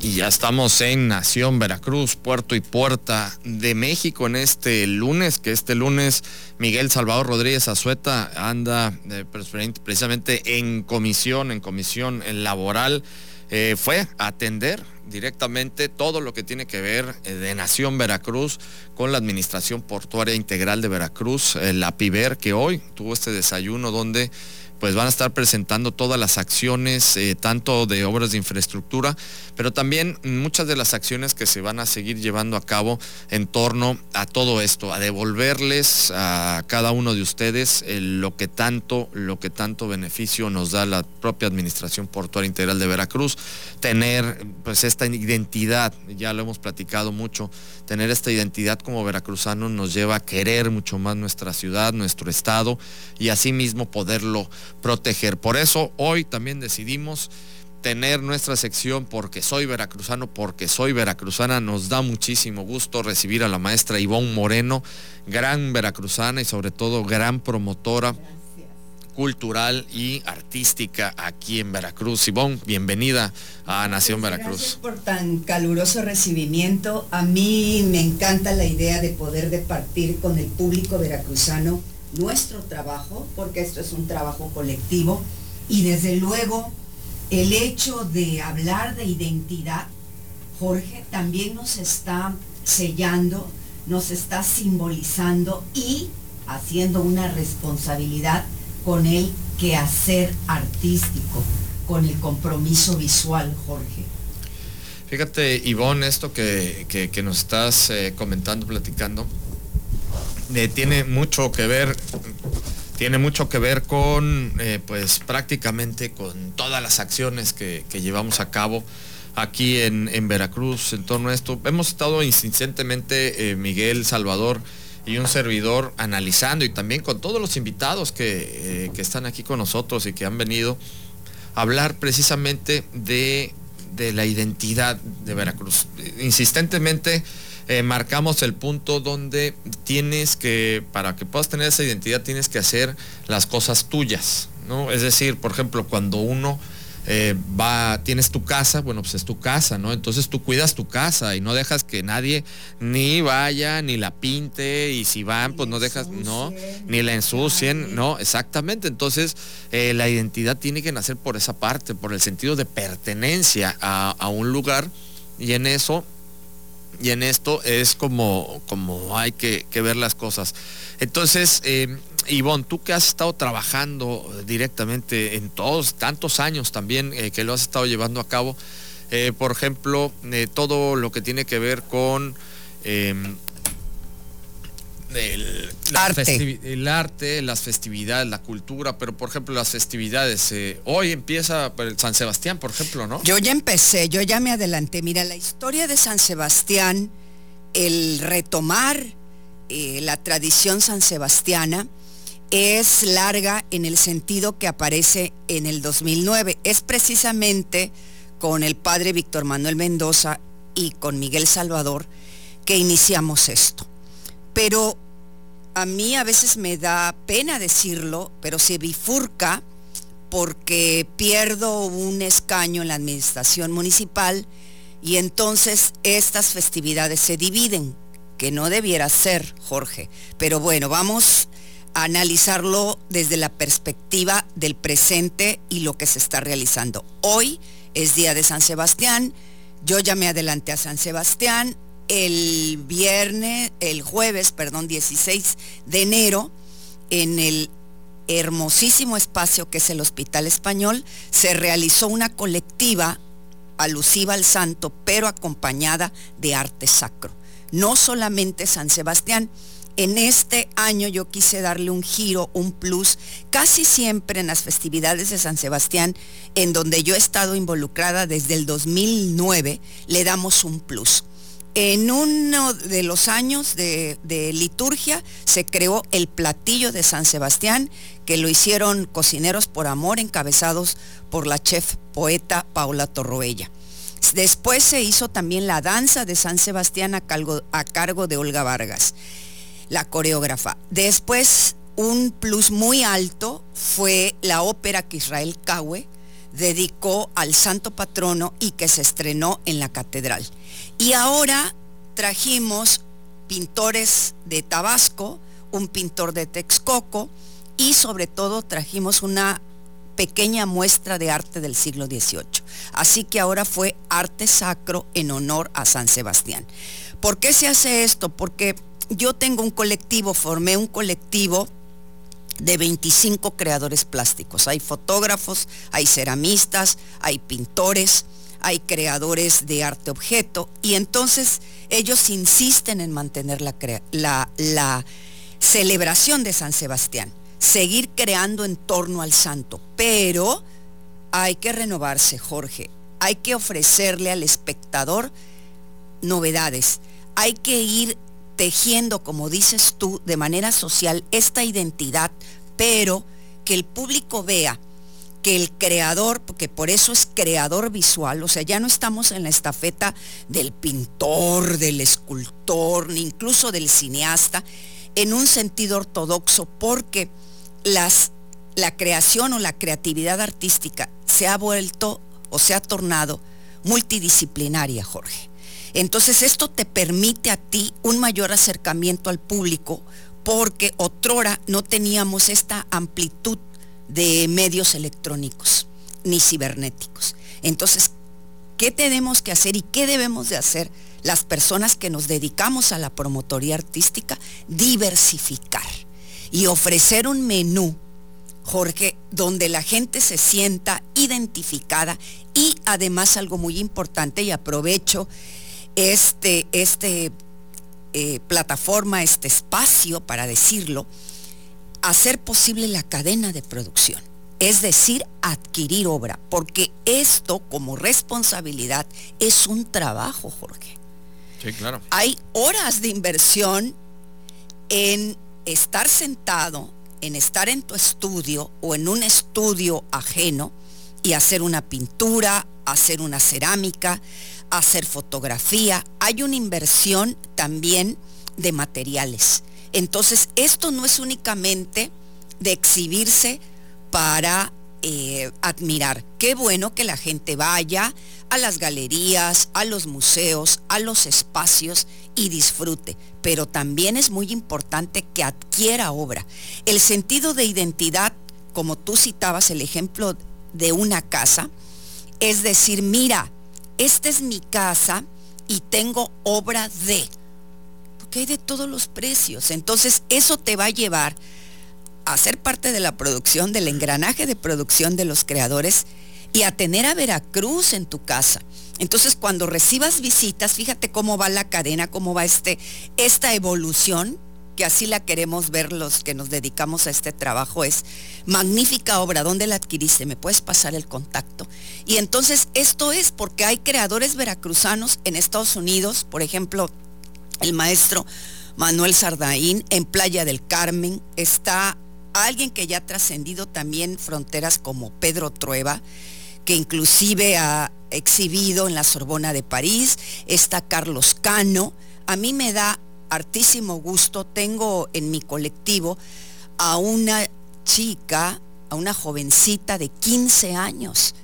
Y ya estamos en Nación Veracruz, Puerto y Puerta de México en este lunes, que este lunes Miguel Salvador Rodríguez Azueta anda eh, precisamente en comisión, en comisión laboral. Eh, fue a atender directamente todo lo que tiene que ver eh, de Nación Veracruz con la Administración Portuaria Integral de Veracruz, la PIBER, que hoy tuvo este desayuno donde pues van a estar presentando todas las acciones, eh, tanto de obras de infraestructura, pero también muchas de las acciones que se van a seguir llevando a cabo en torno a todo esto, a devolverles a cada uno de ustedes eh, lo que tanto, lo que tanto beneficio nos da la propia Administración Portuaria Integral de Veracruz, tener pues esta identidad, ya lo hemos platicado mucho, tener esta identidad como veracruzanos nos lleva a querer mucho más nuestra ciudad, nuestro estado y asimismo poderlo proteger. Por eso hoy también decidimos tener nuestra sección porque soy veracruzano, porque soy veracruzana. Nos da muchísimo gusto recibir a la maestra Ivonne Moreno, gran veracruzana y sobre todo gran promotora cultural y artística aquí en Veracruz. Ivonne, bienvenida a Nación Veracruz. Gracias por tan caluroso recibimiento. A mí me encanta la idea de poder departir con el público veracruzano nuestro trabajo, porque esto es un trabajo colectivo, y desde luego el hecho de hablar de identidad, Jorge, también nos está sellando, nos está simbolizando y haciendo una responsabilidad con el quehacer artístico, con el compromiso visual, Jorge. Fíjate, Ivonne, esto que, nos estás eh, comentando, platicando, eh, tiene mucho que ver tiene mucho que ver con eh, pues prácticamente con todas las acciones que, llevamos a cabo aquí en, Veracruz en torno a esto. Hemos estado insistentemente, Miguel Salvador y un servidor, analizando y también con todos los invitados que, que, están aquí con nosotros y que han venido a hablar precisamente de, de la identidad de Veracruz. Insistentemente eh, marcamos el punto donde tienes que, para que puedas tener esa identidad, tienes que hacer las cosas tuyas, ¿no? Es decir, por ejemplo, cuando uno eh, va, tienes tu casa, bueno, pues es tu casa, ¿no? Entonces tú cuidas tu casa y no dejas que nadie ni vaya, ni la pinte, y si van, pues no dejas, no, ni la ensucien, no, exactamente. Entonces, eh, la identidad tiene que nacer por esa parte, por el sentido de pertenencia a, a un lugar, y en eso y en esto es como, como hay que, ver las cosas. Entonces, eh, Ivonne, tú que has estado trabajando directamente en todos, tantos años también eh, que lo has estado llevando a cabo, eh, por ejemplo, todo lo que tiene que ver con el, arte. el arte, las festividades, la cultura, pero por ejemplo las festividades, eh, hoy empieza el San Sebastián, por ejemplo, ¿no? Yo ya empecé, yo ya me adelanté. Mira, la historia de San Sebastián, el retomar eh, la tradición san sebastiana, es larga en el sentido que aparece en el 2009. Es precisamente con el padre Víctor Manuel Mendoza y con Miguel Salvador que iniciamos esto pero a mí a veces me da pena decirlo, pero se bifurca porque pierdo un escaño en la administración municipal y entonces estas festividades se dividen, que no debiera ser, Jorge. Pero bueno, vamos a analizarlo desde la perspectiva del presente y lo que se está realizando. Hoy es día de San Sebastián, yo ya me adelanté a San Sebastián, el viernes, el jueves, perdón, 16 de enero, en el hermosísimo espacio que es el Hospital Español, se realizó una colectiva alusiva al santo, pero acompañada de arte sacro. No solamente San Sebastián, en este año yo quise darle un giro, un plus, casi siempre en las festividades de San Sebastián, en donde yo he estado involucrada desde el 2009, le damos un plus En uno de los años de, liturgia se creó el platillo de San Sebastián, que lo hicieron cocineros por amor, encabezados por la chef poeta Paula Torroella. Después se hizo también la danza de San Sebastián a cargo, a cargo de Olga Vargas, la coreógrafa. Después un plus muy alto fue la ópera que Israel Caue dedicó al santo patrono y que se estrenó en la catedral. Y ahora trajimos pintores de Tabasco, un pintor de Texcoco y sobre todo trajimos una pequeña muestra de arte del siglo XVIII. Así que ahora fue arte sacro en honor a San Sebastián. ¿Por qué se hace esto? Porque yo tengo un colectivo, formé un colectivo de 25 creadores plásticos. Hay fotógrafos, hay ceramistas, hay pintores, hay creadores de arte objeto y entonces ellos insisten en mantener la, la, la celebración de San Sebastián seguir creando en torno al santo, pero hay que renovarse, Jorge. Hay que ofrecerle al espectador novedades. Hay que ir tejiendo, como dices tú, de manera social esta identidad, pero que el público vea que el creador, porque por eso es creador visual, o sea, ya no estamos en la estafeta del pintor, del escultor, ni incluso del cineasta, en un sentido ortodoxo, porque las, la creación o la creatividad artística se ha vuelto o se ha tornado multidisciplinaria, Jorge. Entonces esto te permite a ti un mayor acercamiento al público porque otrora no teníamos esta amplitud de medios electrónicos ni cibernéticos. Entonces, ¿qué tenemos que hacer y qué debemos de hacer las personas que nos dedicamos a la promotoría artística? Diversificar y ofrecer un menú, Jorge, donde la gente se sienta identificada y además algo muy importante y aprovecho este, este eh, plataforma, este espacio para decirlo, hacer posible la cadena de producción. Es decir, adquirir obra, porque esto como responsabilidad es un trabajo, Jorge. Sí, claro. Hay horas de inversión en estar sentado, en estar en tu estudio o en un estudio ajeno y hacer una pintura, hacer una cerámica, hacer fotografía, hay una inversión también de materiales. Entonces, esto no es únicamente de exhibirse para eh, admirar. Qué bueno que la gente vaya a las galerías, a los museos, a los espacios y disfrute. Pero también es muy importante que adquiera obra. El sentido de identidad, como tú citabas el ejemplo de una casa, es decir, mira, esta es mi casa y tengo obra de, porque hay de todos los precios. Entonces eso te va a llevar a ser parte de la producción, del engranaje de producción de los creadores y a tener a Veracruz en tu casa. Entonces, cuando recibas visitas, fíjate cómo va la cadena, cómo va este, esta evolución, que así la queremos ver los que nos dedicamos a este trabajo, es magnífica obra, ¿dónde la adquiriste? ¿Me puedes pasar el contacto? Y entonces esto es porque hay creadores veracruzanos en Estados Unidos, por ejemplo, el maestro Manuel Sardaín en Playa del Carmen, está alguien que ya ha trascendido también fronteras como Pedro Trueba, que inclusive ha exhibido en la Sorbona de París, está Carlos Cano. A mí me da hartísimo gusto, tengo en mi colectivo a una chica, a una jovencita de 15 años,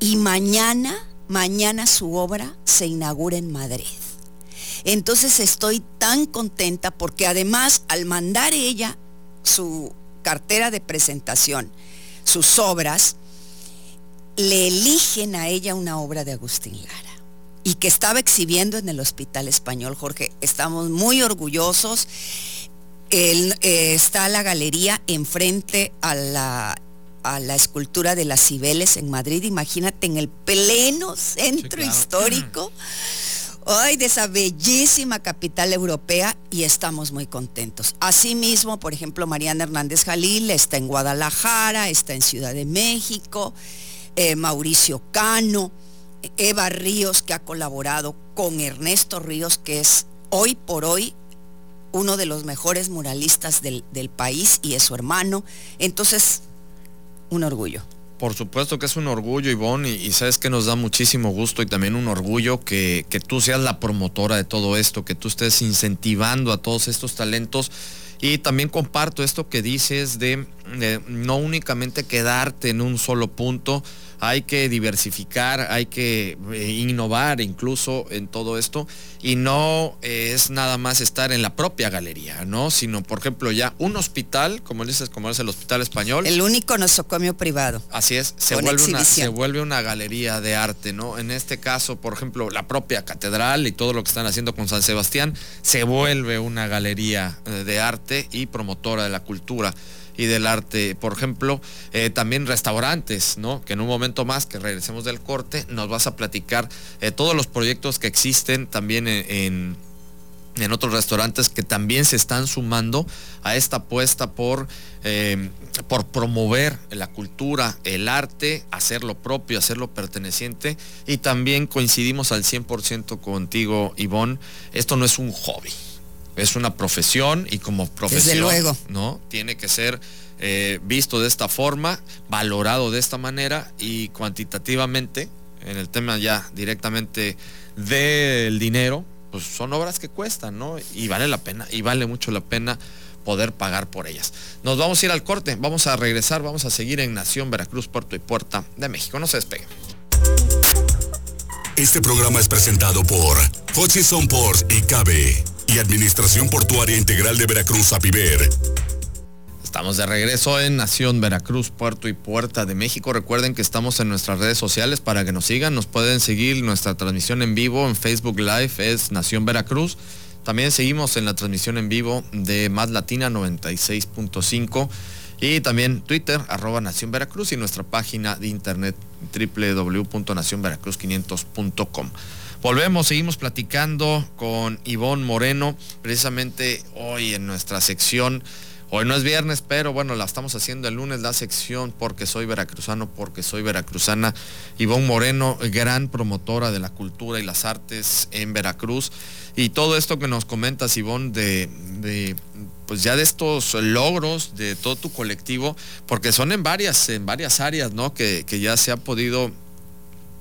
y mañana, mañana su obra se inaugura en Madrid. Entonces estoy tan contenta porque además al mandar ella su cartera de presentación, sus obras, le eligen a ella una obra de Agustín Lara y que estaba exhibiendo en el Hospital Español, Jorge. Estamos muy orgullosos. Eh, está la galería enfrente a la, a la escultura de las Cibeles en Madrid. Imagínate en el pleno centro histórico ay, de esa bellísima capital europea y estamos muy contentos. Asimismo, por ejemplo, Mariana Hernández Jalil está en Guadalajara, está en Ciudad de México, eh, Mauricio Cano, Eva Ríos, que ha colaborado con Ernesto Ríos, que es hoy por hoy uno de los mejores muralistas del, país y es su hermano. Entonces, un orgullo. Por supuesto que es un orgullo, Ivonne, y, sabes que nos da muchísimo gusto y también un orgullo que, que tú seas la promotora de todo esto, que tú estés incentivando a todos estos talentos y también comparto esto que dices de, no únicamente quedarte en un solo punto, hay que diversificar, hay que eh, innovar incluso en todo esto y no eh, es nada más estar en la propia galería, ¿no? Sino, por ejemplo, ya un hospital, como dices, como es el Hospital Español. El único nosocomio privado. Así es, se vuelve, una, se vuelve una galería de arte, ¿no? En este caso, por ejemplo, la propia catedral y todo lo que están haciendo con San Sebastián se vuelve una galería eh, de arte y promotora de la cultura y del arte. Por ejemplo, eh, también restaurantes, ¿no? Que en un momento más que regresemos del corte nos vas a platicar eh, todos los proyectos que existen también en, en, otros restaurantes que también se están sumando a esta apuesta por, eh, por promover la cultura, el arte, hacerlo propio, hacerlo perteneciente. Y también coincidimos al 100% contigo, Ivonne, esto no es un hobby es una profesión y como profesión, luego. ¿no? Tiene que ser eh, visto de esta forma, valorado de esta manera y cuantitativamente, en el tema ya directamente del dinero, pues son obras que cuestan, ¿no? Y vale la pena, y vale mucho la pena poder pagar por ellas. Nos vamos a ir al corte, vamos a regresar, vamos a seguir en Nación Veracruz, Puerto y Puerta de México. No se despeguen. Este programa es presentado por Hutchison Ports y Cabe y Administración Portuaria Integral de Veracruz, APIVER. Estamos de regreso en Nación Veracruz, Puerto y Puerta de México. Recuerden que estamos en nuestras redes sociales para que nos sigan. Nos pueden seguir nuestra transmisión en vivo en Facebook Live, es Nación Veracruz. También seguimos en la transmisión en vivo de Más Latina 96.5 y también Twitter, arroba Nación Veracruz y nuestra página de internet www.nacionveracruz500.com. Volvemos, seguimos platicando con Ivonne Moreno, precisamente hoy en nuestra sección. Hoy no es viernes, pero bueno, la estamos haciendo el lunes, la sección porque soy veracruzano, porque soy veracruzana. Ivonne Moreno, gran promotora de la cultura y las artes en Veracruz. Y todo esto que nos comentas, Ivonne, de, de pues ya de estos logros de todo tu colectivo, porque son en varias, en varias áreas, ¿no? Que, que ya se ha podido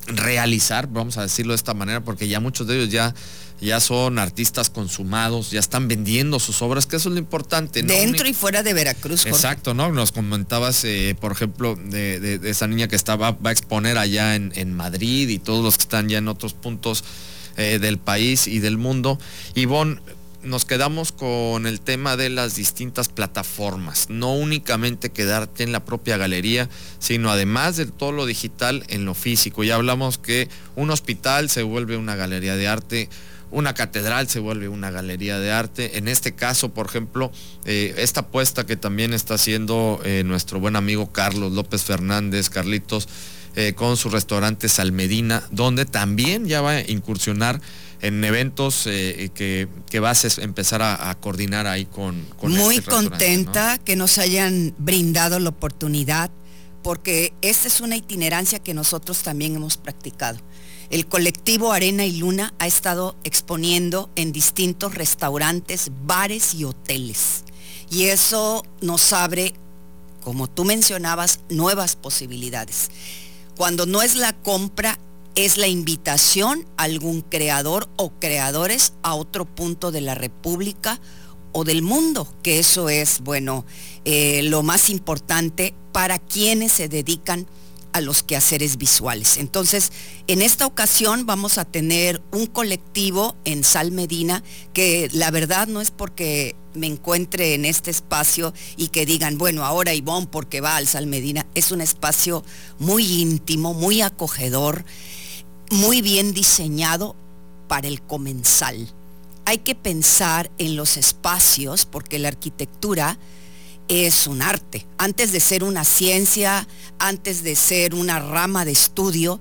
realizar, vamos a decirlo de esta manera, porque ya muchos de ellos ya, ya son artistas consumados, ya están vendiendo sus obras, que eso es lo importante. Dentro y fuera de Veracruz. Exacto, ¿no? Nos comentabas, eh, por ejemplo, de, esa niña que estaba, va a exponer allá en, en, Madrid y todos los que están ya en otros puntos eh, del país y del mundo. Ivonne, nos quedamos con el tema de las distintas plataformas, no únicamente quedarte en la propia galería, sino además de todo lo digital en lo físico. Ya hablamos que un hospital se vuelve una galería de arte, una catedral se vuelve una galería de arte. En este caso, por ejemplo, eh, esta apuesta que también está haciendo eh, nuestro buen amigo Carlos López Fernández, Carlitos, eh, con su restaurante Salmedina, donde también ya va a incursionar en eventos eh, que, que, vas a empezar a, coordinar ahí con... con Muy este contenta que nos hayan brindado la oportunidad, porque esta es una itinerancia que nosotros también hemos practicado. El colectivo Arena y Luna ha estado exponiendo en distintos restaurantes, bares y hoteles. Y eso nos abre, como tú mencionabas, nuevas posibilidades. Cuando no es la compra, es la invitación a algún creador o creadores a otro punto de la República o del mundo, que eso es, bueno, eh, lo más importante para quienes se dedican a los quehaceres visuales. Entonces, en esta ocasión vamos a tener un colectivo en Sal Medina, que la verdad no es porque me encuentre en este espacio y que digan, bueno, ahora Ivonne porque va al Sal Medina, es un espacio muy íntimo, muy acogedor muy bien diseñado para el comensal. Hay que pensar en los espacios porque la arquitectura es un arte. Antes de ser una ciencia, antes de ser una rama de estudio,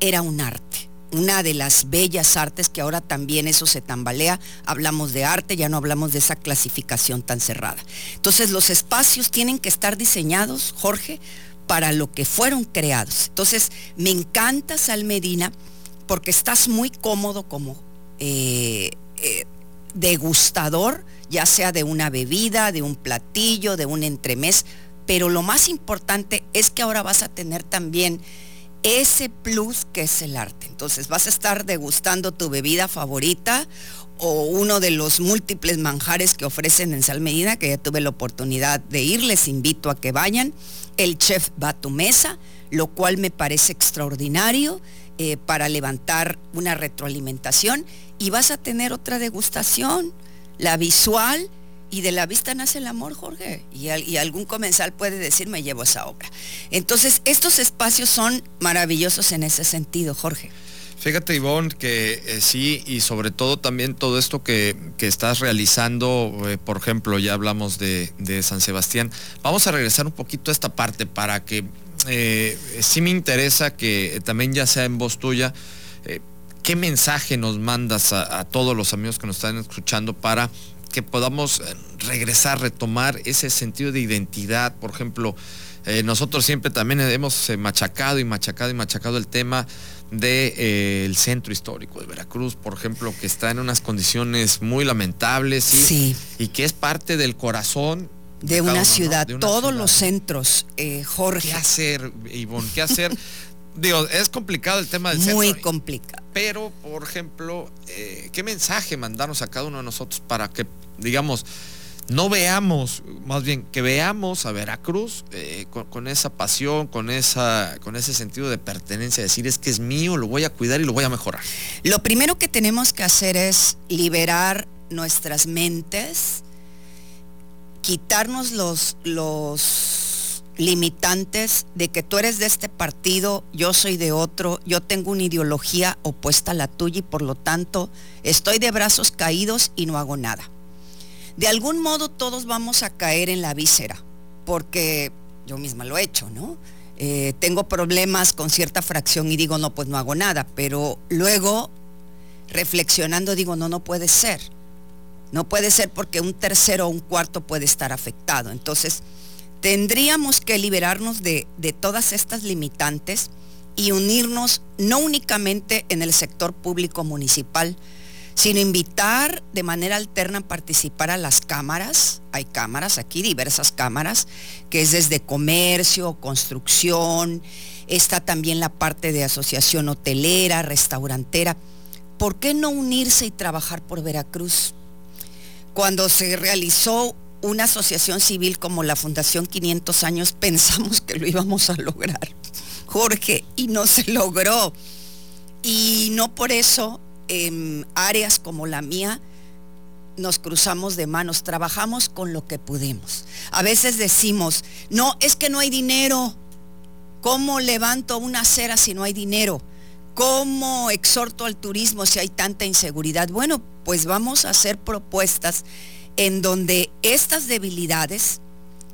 era un arte. Una de las bellas artes que ahora también eso se tambalea. Hablamos de arte, ya no hablamos de esa clasificación tan cerrada. Entonces los espacios tienen que estar diseñados, Jorge, para lo que fueron creados. Entonces, me encanta Sal Medina porque estás muy cómodo como eh, eh, degustador, ya sea de una bebida, de un platillo, de un entremés, pero lo más importante es que ahora vas a tener también ese plus que es el arte. Entonces vas a estar degustando tu bebida favorita o uno de los múltiples manjares que ofrecen en Sal Medina, que ya tuve la oportunidad de ir, les invito a que vayan. El chef va a tu mesa, lo cual me parece extraordinario eh, para levantar una retroalimentación y vas a tener otra degustación, la visual y de la vista nace el amor, Jorge. Y, y, algún comensal puede decir, me llevo esa obra. Entonces, estos espacios son maravillosos en ese sentido, Jorge. Fíjate, Ivonne, que eh, sí, y sobre todo también todo esto que, estás realizando, eh, por ejemplo, ya hablamos de, San Sebastián. Vamos a regresar un poquito a esta parte para que eh, sí me interesa que también ya sea en voz tuya, ¿qué mensaje nos mandas a, todos los amigos que nos están escuchando para que podamos regresar, retomar ese sentido de identidad? Por ejemplo, nosotros siempre también hemos machacado y machacado y machacado el tema del de, eh, centro histórico de Veracruz, por ejemplo, que está en unas condiciones muy lamentables sí. y que es parte del corazón de, una ciudad, todos los centros, eh, Jorge. ¿Qué hacer, Ivonne? ¿Qué hacer? Digo, es complicado el tema del centro. Muy complicado. Pero, por ejemplo, eh, ¿qué mensaje mandarnos a cada uno de nosotros para que, digamos, no veamos, más bien que veamos a Veracruz eh, con, esa pasión, con, esa, con ese sentido de pertenencia, decir es que es mío, lo voy a cuidar y lo voy a mejorar. Lo primero que tenemos que hacer es liberar nuestras mentes, quitarnos los, los limitantes de que tú eres de este partido, yo soy de otro, yo tengo una ideología opuesta a la tuya y por lo tanto estoy de brazos caídos y no hago nada de algún modo todos vamos a caer en la víscera, porque yo misma lo he hecho, ¿no? Eh, tengo problemas con cierta fracción y digo, no, pues no hago nada, pero luego, reflexionando, digo, no, no puede ser. No puede ser porque un tercero o un cuarto puede estar afectado. Entonces, tendríamos que liberarnos de, de todas estas limitantes y unirnos no únicamente en el sector público municipal, sino invitar de manera alterna a participar a las cámaras. Hay cámaras aquí, diversas cámaras, que es desde comercio, construcción, está también la parte de asociación hotelera, restaurantera. ¿Por qué no unirse y trabajar por Veracruz? Cuando se realizó una asociación civil como la Fundación 500 años, pensamos que lo íbamos a lograr, Jorge, y no se logró. Y no por eso en áreas como la mía, nos cruzamos de manos, trabajamos con lo que pudimos. A veces decimos, no, es que no hay dinero. ¿Cómo levanto una acera si no hay dinero? ¿Cómo exhorto al turismo si hay tanta inseguridad? Bueno, pues vamos a hacer propuestas en donde estas debilidades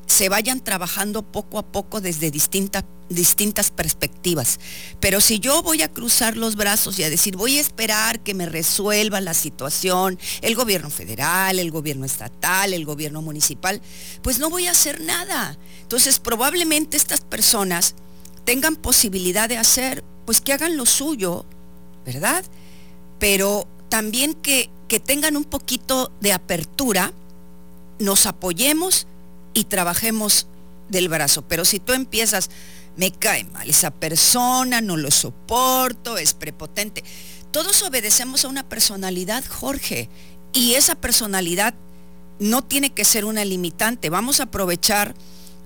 se vayan trabajando poco a poco desde distintas distintas perspectivas. Pero si yo voy a cruzar los brazos y a decir, voy a esperar que me resuelva la situación, el gobierno federal, el gobierno estatal, el gobierno municipal, pues no voy a hacer nada. Entonces probablemente estas personas tengan posibilidad de hacer, pues que hagan lo suyo, ¿verdad? Pero también que, que tengan un poquito de apertura, nos apoyemos y trabajemos del brazo. Pero si tú empiezas, me cae mal esa persona, no lo soporto, es prepotente. Todos obedecemos a una personalidad, Jorge, y esa personalidad no tiene que ser una limitante. Vamos a aprovechar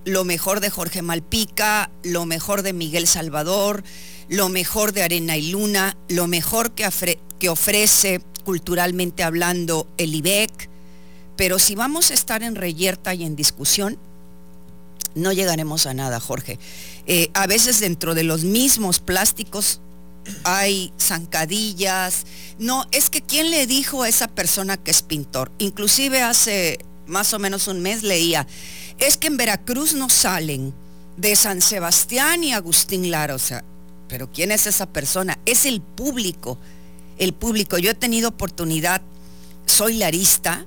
lo mejor de Jorge Malpica, lo mejor de Miguel Salvador, lo mejor de Arena y Luna, lo mejor que, que ofrece culturalmente hablando el IBEC, pero si vamos a estar en reyerta y en discusión, no llegaremos a nada, Jorge. Eh, a veces dentro de los mismos plásticos hay zancadillas. No, es que ¿quién le dijo a esa persona que es pintor? Inclusive hace más o menos un mes leía, es que en Veracruz no salen de San Sebastián y Agustín Lara. O sea, pero ¿quién es esa persona? Es el público. El público. Yo he tenido oportunidad, soy larista,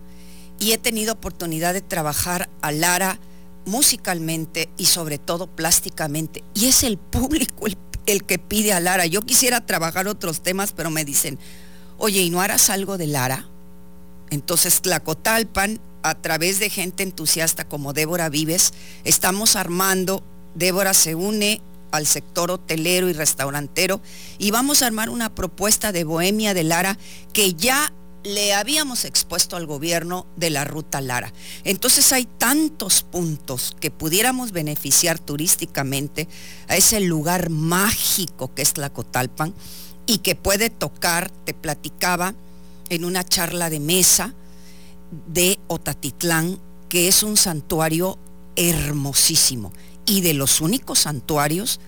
y he tenido oportunidad de trabajar a Lara musicalmente y sobre todo plásticamente. Y es el público el, el, que pide a Lara. Yo quisiera trabajar otros temas, pero me dicen, oye, ¿y no harás algo de Lara? Entonces Tlacotalpan, a través de gente entusiasta como Débora Vives, estamos armando, Débora se une al sector hotelero y restaurantero y vamos a armar una propuesta de Bohemia de Lara que ya le habíamos expuesto al gobierno de la ruta Lara. Entonces hay tantos puntos que pudiéramos beneficiar turísticamente a ese lugar mágico que es Tlacotalpan y que puede tocar, te platicaba en una charla de mesa de Otatitlán, que es un santuario hermosísimo y de los únicos santuarios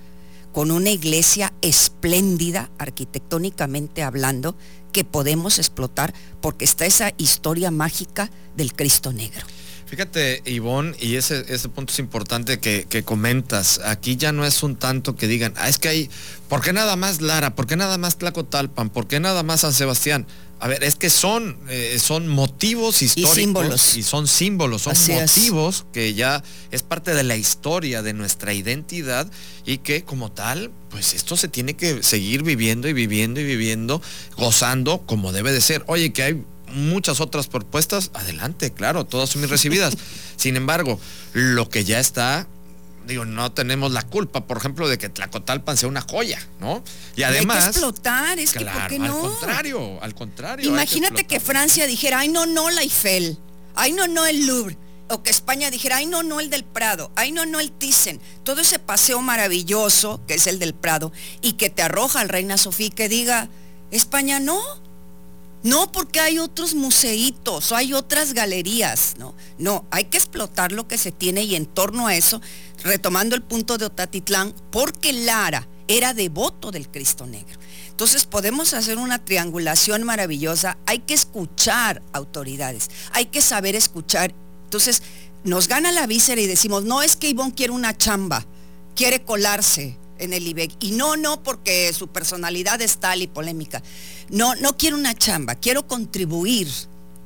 con una iglesia espléndida arquitectónicamente hablando que podemos explotar porque está esa historia mágica del Cristo Negro. Fíjate, Ivonne, y ese, ese punto es importante que, que, comentas. Aquí ya no es un tanto que digan, ah, es que hay, ¿por qué nada más Lara? ¿Por qué nada más Tlacotalpan? ¿Por qué nada más San Sebastián? A ver, es que son, eh, son motivos históricos. Y símbolos. Y son símbolos, son Así motivos es. que ya es parte de la historia, de nuestra identidad y que como tal, pues esto se tiene que seguir viviendo y viviendo y viviendo, gozando como debe de ser. Oye, que hay muchas otras propuestas, adelante, claro, todas son bien recibidas. Sin embargo, lo que ya está, digo, no tenemos la culpa, por ejemplo, de que Tlacotalpan sea una joya, ¿no? Y además... hay que explotar, es claro, que ¿por qué no? Al contrario, al contrario. Imagínate que, que, Francia dijera, ay, no, no, la Eiffel, ay, no, no, el Louvre. O que España dijera, ay, no, no, el del Prado, ay, no, no, el Thyssen. Todo ese paseo maravilloso, que es el del Prado, y que te arroja al Reina Sofía, que diga, España no, no, porque hay otros museitos o hay otras galerías, ¿no? No, hay que explotar lo que se tiene y en torno a eso, retomando el punto de Otatitlán, porque Lara era devoto del Cristo Negro. Entonces podemos hacer una triangulación maravillosa, hay que escuchar autoridades, hay que saber escuchar. Entonces nos gana la víscera y decimos, no es que Ivonne quiere una chamba, quiere colarse en el IBEC. Y no, no, porque su personalidad es tal y polémica. No, no quiero una chamba, quiero contribuir,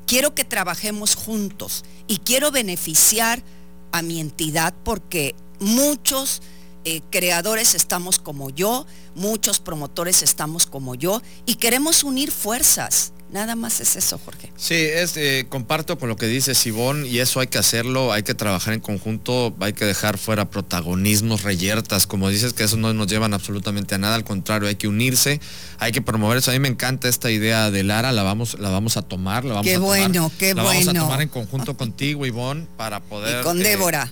quiero que trabajemos juntos y quiero beneficiar a mi entidad porque muchos eh, creadores estamos como yo, muchos promotores estamos como yo y queremos unir fuerzas. Nada más es eso, Jorge. Sí, es, eh, comparto con lo que dice Sibón y eso hay que hacerlo, hay que trabajar en conjunto, hay que dejar fuera protagonismos, reyertas, como dices, que eso no nos llevan absolutamente a nada, al contrario, hay que unirse, hay que promover eso. A mí me encanta esta idea de Lara, la vamos, la vamos a tomar, la vamos qué a tomar. bueno, qué la bueno. vamos a tomar en conjunto contigo, Ivonne, para poder. Y con eh, Débora.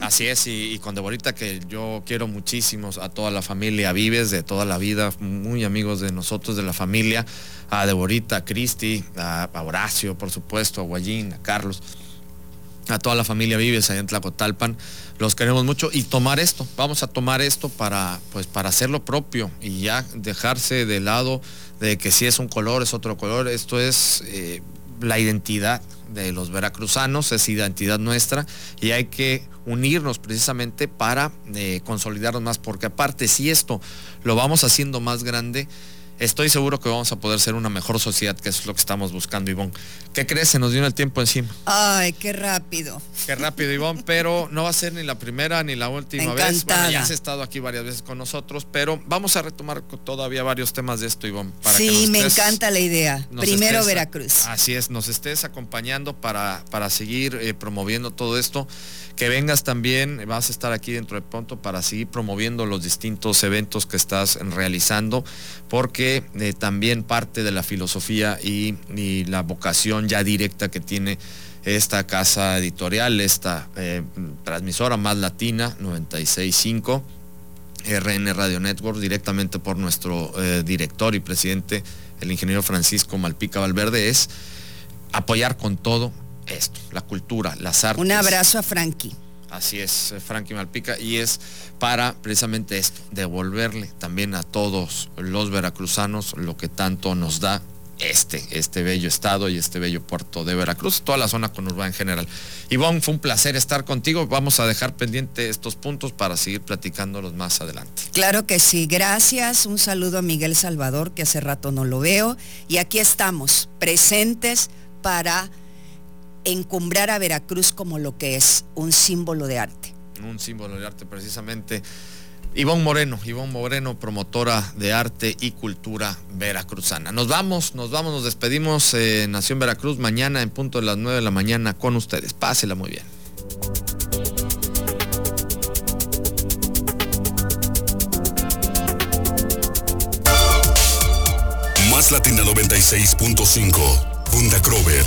así es, y, y, con Deborita, que yo quiero muchísimo a toda la familia Vives, de toda la vida, muy amigos de nosotros, de la familia a Deborita, a Cristi, a, a, Horacio, por supuesto, a Guayín, a Carlos, a toda la familia Vives allá en Tlacotalpan. Los queremos mucho y tomar esto, vamos a tomar esto para, pues, para hacer lo propio y ya dejarse de lado de que si es un color, es otro color. Esto es eh, la identidad de los veracruzanos, es identidad nuestra y hay que unirnos precisamente para eh, consolidarnos más, porque aparte si esto lo vamos haciendo más grande, estoy seguro que vamos a poder ser una mejor sociedad, que es lo que estamos buscando, Ivonne. ¿Qué crees? Se nos dio el tiempo encima. Ay, qué rápido. Qué rápido, Ivonne, pero no va a ser ni la primera ni la última Encantada. vez. Bueno, ya has estado aquí varias veces con nosotros, pero vamos a retomar todavía varios temas de esto, Ivonne. Para sí, que me estés, encanta la idea. Primero estés, Veracruz. Así es, nos estés acompañando para, para seguir eh, promoviendo todo esto que vengas también, vas a estar aquí dentro de pronto para seguir promoviendo los distintos eventos que estás realizando, porque eh, también parte de la filosofía y, y, la vocación ya directa que tiene esta casa editorial, esta eh, transmisora más latina, 965. RN Radio Network, directamente por nuestro eh, director y presidente, el ingeniero Francisco Malpica Valverde, es apoyar con todo esto, la cultura, las artes. Un abrazo a Frankie. Así es, eh, Frankie Malpica, y es para precisamente esto, devolverle también a todos los veracruzanos lo que tanto nos da este, este bello estado y este bello puerto de Veracruz, toda la zona conurbada en general. Ivonne, fue un placer estar contigo. Vamos a dejar pendiente estos puntos para seguir platicándolos más adelante. Claro que sí, gracias. Un saludo a Miguel Salvador, que hace rato no lo veo. Y aquí estamos, presentes para encumbrar a Veracruz como lo que es, un símbolo de arte. Un símbolo de arte precisamente. Ivonne Moreno, Ivonne Moreno, promotora de arte y cultura veracruzana. Nos vamos, nos vamos, nos despedimos en Nación Veracruz mañana en punto de las 9 de la mañana con ustedes. Pásela muy bien. Más Latina 96.5, Funda Crover,